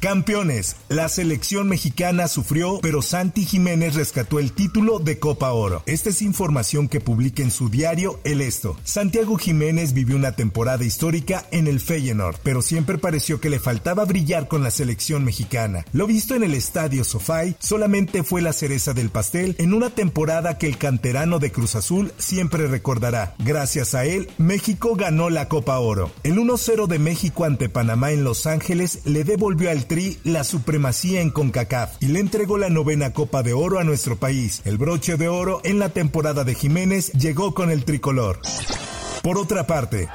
Campeones, la selección mexicana sufrió, pero Santi Jiménez rescató el título de Copa Oro. Esta es información que publica en su diario El Esto. Santiago Jiménez vivió una temporada histórica en el Feyenoord, pero siempre pareció que le faltaba brillar con la selección mexicana. Lo visto en el estadio Sofai solamente fue la cereza del pastel en una temporada que el canterano de Cruz Azul siempre recordará. Gracias a él, México ganó la Copa Oro. El 1-0 de México ante Panamá en Los Ángeles le devolvió al Tri la supremacía en CONCACAF y le entregó la novena Copa de Oro a nuestro país. El broche de oro en la temporada de Jiménez llegó con el tricolor. Por otra parte,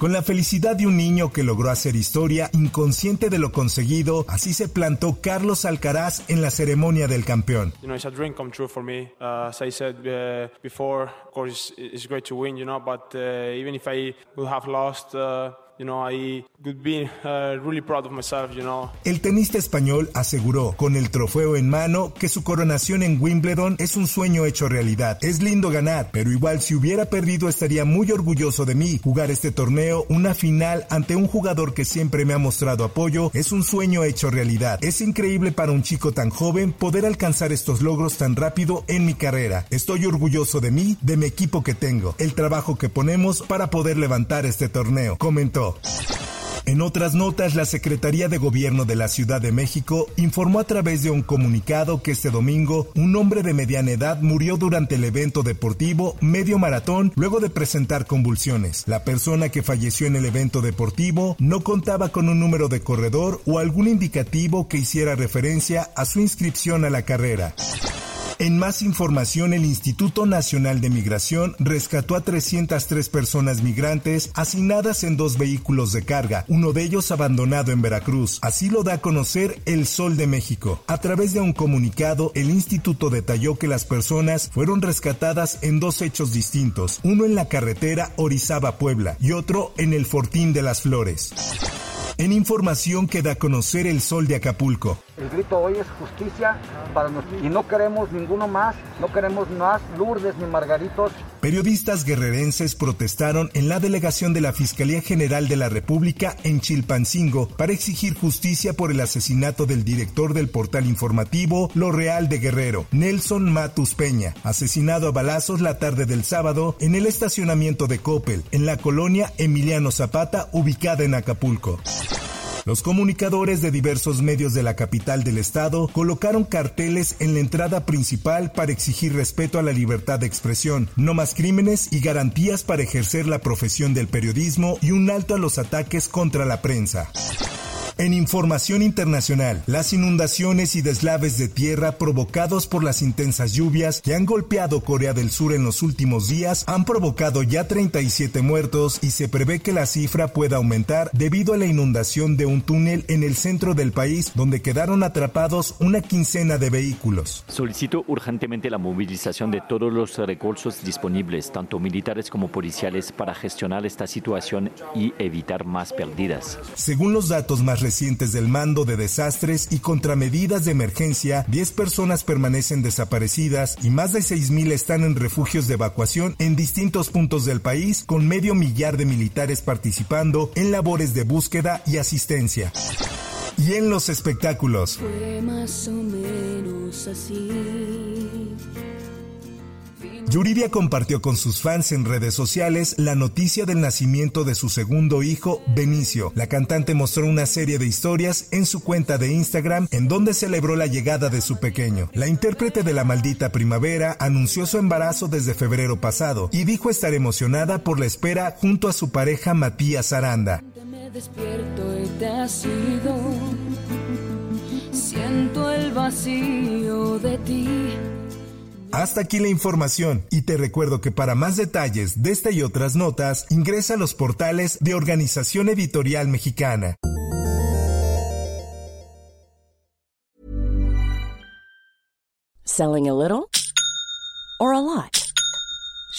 Con la felicidad de un niño que logró hacer historia, inconsciente de lo conseguido, así se plantó Carlos Alcaraz en la ceremonia del campeón. You know, it's a dream come true for me. Uh, as I said uh, before, of course, it's, great to win, you know, but uh, even if I would have lost. Uh, El tenista español aseguró, con el trofeo en mano, que su coronación en Wimbledon es un sueño hecho realidad. Es lindo ganar, pero igual si hubiera perdido estaría muy orgulloso de mí. Jugar este torneo, una final ante un jugador que siempre me ha mostrado apoyo, es un sueño hecho realidad. Es increíble para un chico tan joven poder alcanzar estos logros tan rápido en mi carrera. Estoy orgulloso de mí, de mi equipo que tengo, el trabajo que ponemos para poder levantar este torneo, comentó. En otras notas, la Secretaría de Gobierno de la Ciudad de México informó a través de un comunicado que este domingo un hombre de mediana edad murió durante el evento deportivo Medio Maratón luego de presentar convulsiones. La persona que falleció en el evento deportivo no contaba con un número de corredor o algún indicativo que hiciera referencia a su inscripción a la carrera. En más información, el Instituto Nacional de Migración rescató a 303 personas migrantes asignadas en dos vehículos de carga, uno de ellos abandonado en Veracruz. Así lo da a conocer El Sol de México. A través de un comunicado, el instituto detalló que las personas fueron rescatadas en dos hechos distintos, uno en la carretera Orizaba-Puebla y otro en el Fortín de las Flores. En información que da a conocer el sol de Acapulco. El grito hoy es justicia para nosotros y no queremos ninguno más, no queremos más Lourdes ni Margaritos. Periodistas guerrerenses protestaron en la delegación de la Fiscalía General de la República en Chilpancingo para exigir justicia por el asesinato del director del portal informativo Lo Real de Guerrero, Nelson Matus Peña, asesinado a balazos la tarde del sábado en el estacionamiento de Coppel, en la colonia Emiliano Zapata, ubicada en Acapulco. Los comunicadores de diversos medios de la capital del estado colocaron carteles en la entrada principal para exigir respeto a la libertad de expresión, no más crímenes y garantías para ejercer la profesión del periodismo y un alto a los ataques contra la prensa. En información internacional, las inundaciones y deslaves de tierra provocados por las intensas lluvias que han golpeado Corea del Sur en los últimos días han provocado ya 37 muertos y se prevé que la cifra pueda aumentar debido a la inundación de un túnel en el centro del país donde quedaron atrapados una quincena de vehículos. Solicito urgentemente la movilización de todos los recursos disponibles, tanto militares como policiales, para gestionar esta situación y evitar más pérdidas. Según los datos más recientes del mando de desastres y contramedidas de emergencia, 10 personas permanecen desaparecidas y más de 6.000 están en refugios de evacuación en distintos puntos del país, con medio millar de militares participando en labores de búsqueda y asistencia. Y en los espectáculos. Fue más o menos así. Yuridia compartió con sus fans en redes sociales la noticia del nacimiento de su segundo hijo, Benicio. La cantante mostró una serie de historias en su cuenta de Instagram en donde celebró la llegada de su pequeño. La intérprete de La Maldita Primavera anunció su embarazo desde febrero pasado y dijo estar emocionada por la espera junto a su pareja Matías Aranda. Siento el vacío de ti. Hasta aquí la información y te recuerdo que para más detalles de esta y otras notas ingresa a los portales de Organización Editorial Mexicana. Selling a little or a lot?